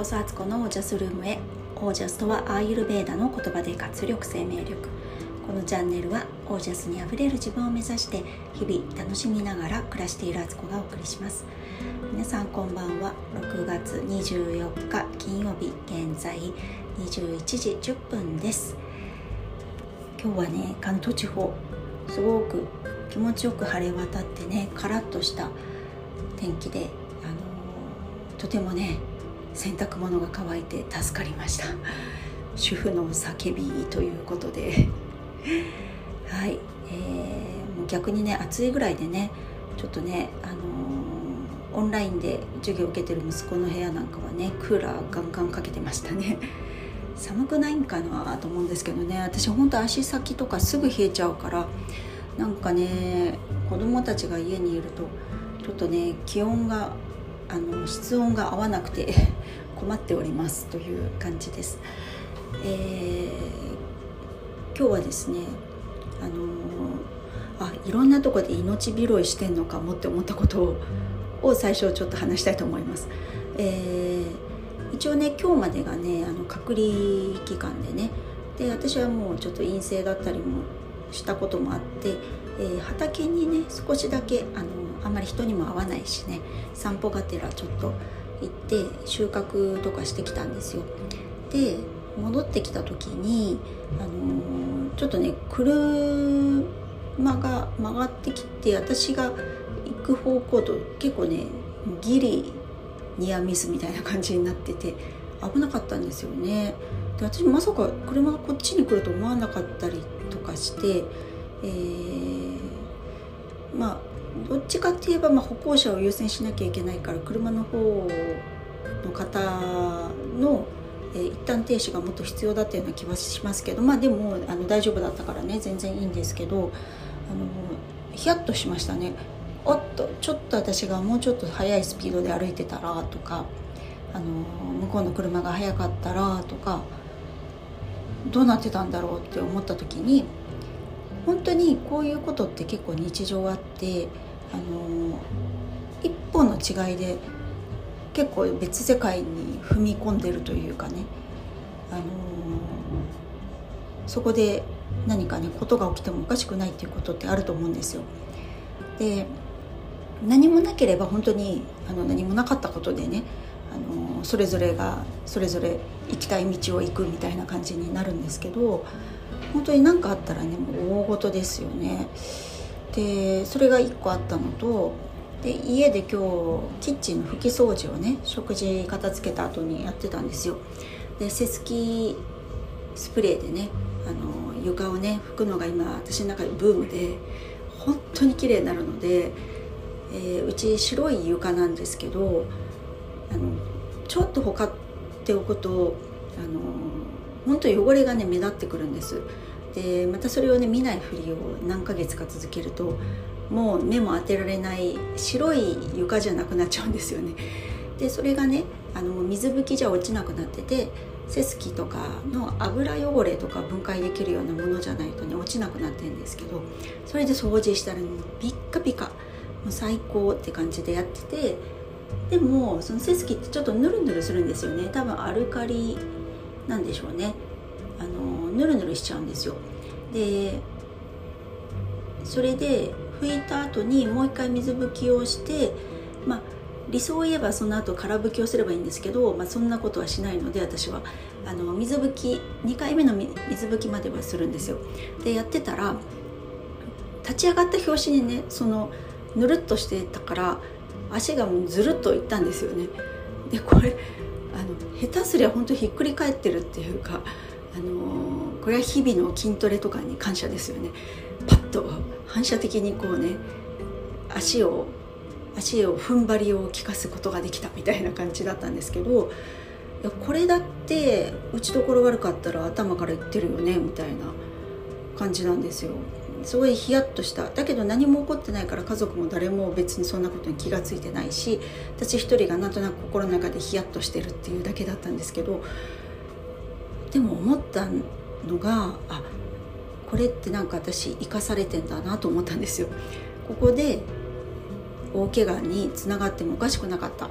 こそアツコのオージャスルームへ。オージャスとはアーユルベーダの言葉で活力生命力。このチャンネルはオージャスにあふれる自分を目指して日々楽しみながら暮らしているアツコがお送りします。皆さんこんばんは。6月24日金曜日現在21時10分です。今日はね関東地方すごく気持ちよく晴れ渡ってねカラッとした天気で、あのとてもね洗濯物が乾いて助かりました。主婦の叫びということで。はい、えー、もう逆にね暑いぐらいでねちょっとね、あのー、オンラインで授業を受けてる息子の部屋なんかはねクーラーガンガンかけてましたね。寒くないんかなと思うんですけどね。私ほんと足先とかすぐ冷えちゃうからなんかね子供たちが家にいるとちょっとね気温があの室温が合わなくて 困っておりますという感じです。えー、今日はですねあのあいろんなとこで命拾いしてんのかもって思ったことをを最初ちょっと話したいと思います。えー、一応ね今日までがねあの隔離期間でねで私はもうちょっと陰性だったりもしたこともあって、えー、畑にね少しだけあのあんまり人にも会わないしね散歩がてらちょっと行って収穫とかしてきたんですよ。で戻ってきた時に、あのー、ちょっとね車が曲がってきて私が行く方向と結構ねギリニアミスみたいな感じになってて危なかったんですよね。で私まさか車がこっちに来ると思わなかったりかして、えー、まあどっちかって言えば、まあ、歩行者を優先しなきゃいけないから車の方の方の、えー、一旦停止がもっと必要だったような気はしますけどまあでもあの大丈夫だったからね全然いいんですけどあのヒヤッとしましたね。おっとちょっと私がもうちょっと速いスピードで歩いてたらとかあの向こうの車が速かったらとかどうなってたんだろうって思った時に本当にこういうことって結構日常あってあの一本の違いで結構別世界に踏み込んでるというかね、あのそこで何かねことが起きてもおかしくないっていうことってあると思うんですよ。で何もなければ本当にあの何もなかったことでねあのそれぞれがそれぞれ行きたい道を行くみたいな感じになるんですけど本当に何かあったらねもう大事ですよね。でそれが1個あったのとで家で今日キッチンの拭き掃除をね食事片付けた後にやってたんですよ。でセスキスプレーでねあの床をね拭くのが今私の中でブームで本当に綺麗になるので、えー、うち白い床なんですけどあのちょっとほかっておくとあの本当汚れがね目立ってくるんです。でまたそれをね見ないふりを何ヶ月か続けるともう目も当てられない白い床じゃなくなっちゃうんですよね。でそれがねあの水拭きじゃ落ちなくなっててセスキとかの油汚れとか分解できるようなものじゃないとね落ちなくなってるんですけどそれで掃除したらねピッカピカもう最高って感じでやっててでもそのセスキってちょっとヌルヌルするんですよね。多分アルカリなんでしょうね。あのヌルヌルしちゃうんですよ。でそれで拭いた後にもう一回水拭きをしてまあ理想を言えばその後空拭きをすればいいんですけど、まあ、そんなことはしないので私は。あの水拭き2回目の水拭きまではするんですよ。でやってたら立ち上がった拍子にねそのぬるっとしてたから足がもうずるっといったんですよね。でこれあの下手すりゃ本当ひっくり返ってるっていうか、あの、これは日々の筋トレとかに感謝ですよね。パッと反射的にこうね足を足を踏ん張りを効かすことができたみたいな感じだったんですけどいやこれだって打ちどころ悪かったら頭からいってるよねみたいな感じなんですよ。すごいヒヤッとした。だけど何も起こってないから家族も誰も別にそんなことに気が付いてないし私一人がなんとなく心の中でヒヤッとしてるっていうだけだったんですけどでも思ったのがあこれってなんか私生かされてんだなと思ったんですよ。ここで大怪我につながってもおかしくなかった。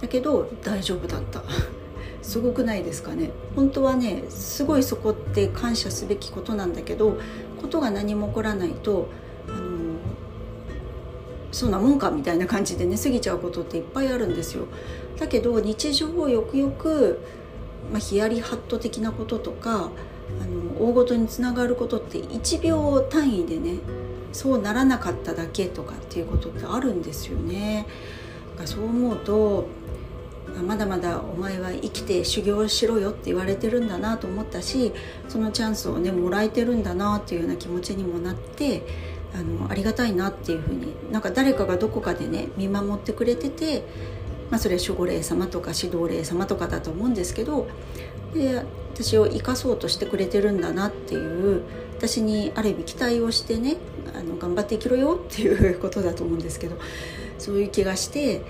だけど大丈夫だった。すごくないですかね本当はねすごいそこって感謝すべきことなんだけどことが何も起こらないとあのそんなもんかみたいな感じでね過ぎちゃうことっていっぱいあるんですよだけど日常をよくよく、まあ、ヒヤリハット的なこととかあの大ごとにつながることって1秒単位でねそうならなかっただけとかっていうことってあるんですよね。そう思うとまだまだお前は生きて修行しろよって言われてるんだなと思ったしそのチャンスをねもらえてるんだなっていうような気持ちにもなってあのありがたいなっていうふうになんか誰かがどこかでね見守ってくれてて、まあ、それは守護霊様とか指導霊様とかだと思うんですけどで私を生かそうとしてくれてるんだなっていう私にある意味期待をしてねあの頑張って生きろよっていうことだと思うんですけどそういう気がして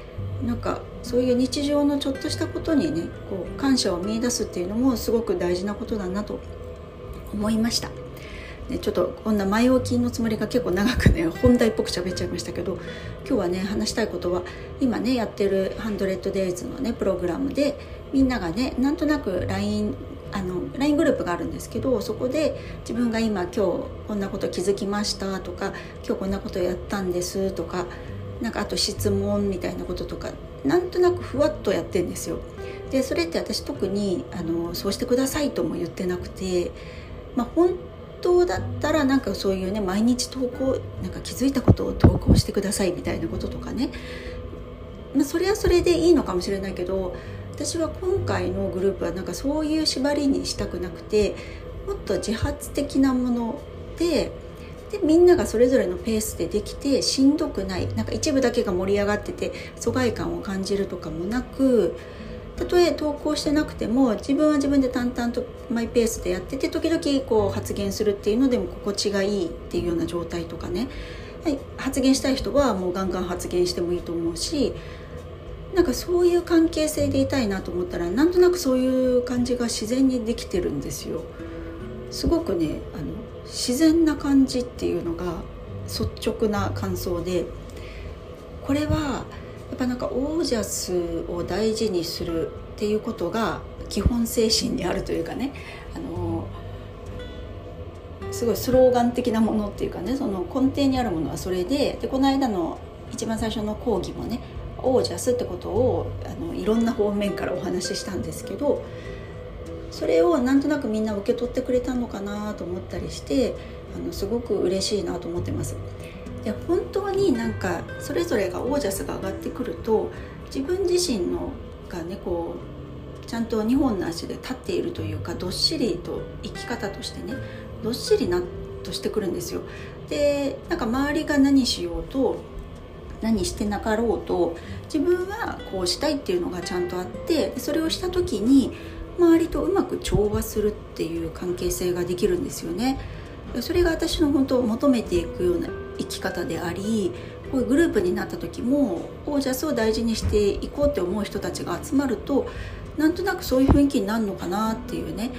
なんかそういう日常のちょっとしたことにねこう感謝を見いだすっていうのもすごく大事なことだなと思いました。ね、ちょっとこんな前置きのつもりが結構長くね 本題っぽく喋っちゃいましたけど今日はね話したいことは今ねやってる「100days」のねプログラムでみんながねなんとなく LINE あの LINE グループがあるんですけどそこで自分が今今日こんなこと気づきましたとか今日こんなことやったんですとかなんかあと質問みたいなこととかなんとなくふわっとやってんですよ。でそれって私特にあのそうしてくださいとも言ってなくて、まあ、本当だったらなんかそういうね毎日投稿なんか気づいたことを投稿してくださいみたいなこととかね、まあ、それはそれでいいのかもしれないけど私は今回のグループはなんかそういう縛りにしたくなくてもっと自発的なものででみんながそれぞれのペースでできてしんどくないなんか一部だけが盛り上がってて疎外感を感じるとかもなくたとえ投稿してなくても自分は自分で淡々とマイペースでやってて時々こう発言するっていうのでも心地がいいっていうような状態とかね、はい、発言したい人はもうガンガン発言してもいいと思うしなんかそういう関係性でいたいなと思ったらなんとなくそういう感じが自然にできてるんですよ。すごくねあの自然な感じっていうのが率直な感想でこれはやっぱなんかオージャスを大事にするっていうことが基本精神にあるというかねあのすごいスローガン的なものっていうかねその根底にあるものはそれででこの間の一番最初の講義もねオージャスってことをあのいろんな方面からお話ししたんですけどそれをなんとなくみんな受け取ってくれたのかなと思ったりしてあのすごく嬉しいなと思ってます。で本当になんかそれぞれがオージャスが上がってくると自分自身のがねこうちゃんと2本の足で立っているというかどっしりと生き方としてねどっしりなとしてくるんですよ。でなんか周りが何しようと何してなかろうと自分はこうしたいっていうのがちゃんとあってそれをした時に周りとうまく調和するっていう関係性ができるんですよね。それが私の本当求めていくような生き方でありこういうグループになった時もオージャスを大事にしていこうって思う人たちが集まるとなんとなくそういう雰囲気になるのかなっていうね。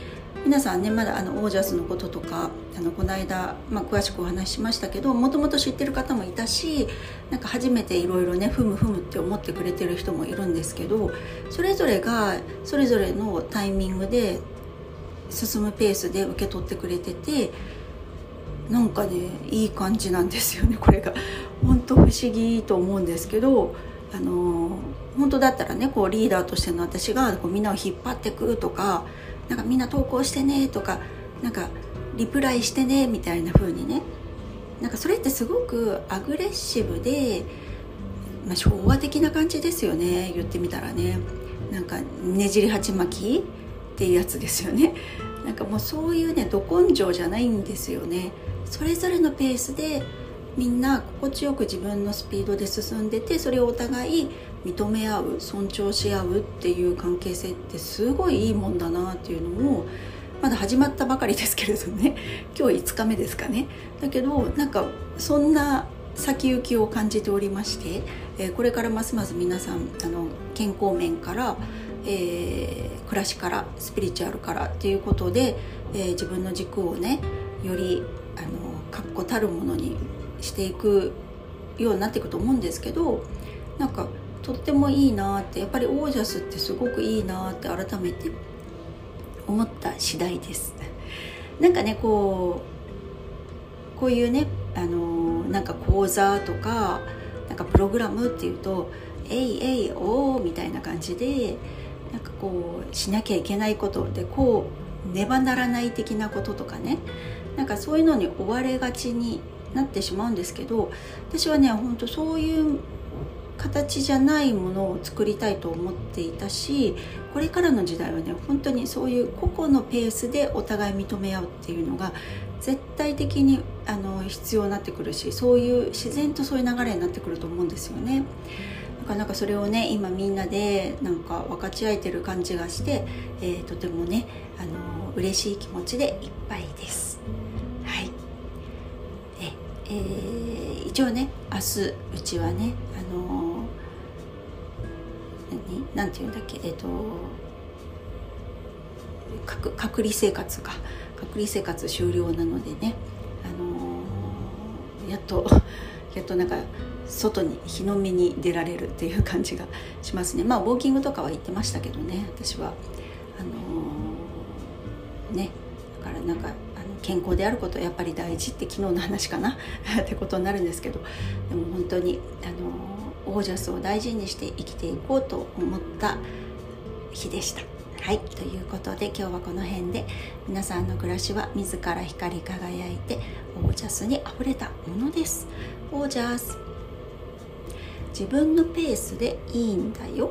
皆さんねまだあのオージャスのこととかあのこの間、まあ、詳しくお話ししましたけどもともと知ってる方もいたしなんか初めていろいろねふむふむって思ってくれてる人もいるんですけどそれぞれがそれぞれのタイミングで進むペースで受け取ってくれててなんかねいい感じなんですよねこれが。本当不思議と思うんですけどあの本当だったらねこうリーダーとしての私がこうみんなを引っ張ってくとかなんかみんな投稿してねとかなんかリプライしてねみたいな風にね。なんかそれってすごくアグレッシブで、まあ、昭和的な感じですよね。言ってみたらね。なんかねじり鉢巻きっていうやつですよね。なんかもうそういうねど根性じゃないんですよね。それぞれのペースでみんな心地よく自分のスピードで進んでてそれをお互い認め合う尊重し合うっていう関係性ってすごいいいもんだなっていうのをまだ始まったばかりですけれどね。今日5日目ですかね。だけどなんかそんな先行きを感じておりまして、え、これからますます皆さんあの健康面から、えー、暮らしからスピリチュアルからっていうことで、えー、自分の軸をねよりあの確固たるものにしていくようになっていくと思うんですけどなんかとってもいいなってやっぱりオージャスってすごくいいなって改めて思った次第です。なんかねこうこういうねあのなんか講座とかなんかプログラムっていうと「えいえいおー」みたいな感じでなんかこうしなきゃいけないことでこうねばならない的なこととかねなんかそういうのに追われがちになってしまうんですけど私はねほんとそういう形じゃないものを作りたいと思っていたしこれからの時代はね本当にそういう個々のペースでお互い認め合うっていうのが絶対的にあの必要になってくるしそういう自然とそういう流れになってくると思うんですよね。なかなかそれをね今みんなでなんか分かち合えてる感じがして、えー、とてもねあの嬉しい気持ちでいっぱいです。はいえー、一応ね明日うちはね何て言うんだっけえっ、ー、と隔離生活か。隔離生活終了なのでね、あのー、やっと やっとなんか外に日の目に出られるっていう感じがしますね。まあウォーキングとかは行ってましたけどね私は。あのー、ね。だからなんかあの健康であることはやっぱり大事って昨日の話かな？ってことになるんですけど。でも本当にあの、オージャスを大事にして生きていこうと思った日でした。はい。ということで今日はこの辺で皆さんの暮らしは自ら光り輝いてオージャスにあふれたものです。オージャス。自分のペースでいいんだよ。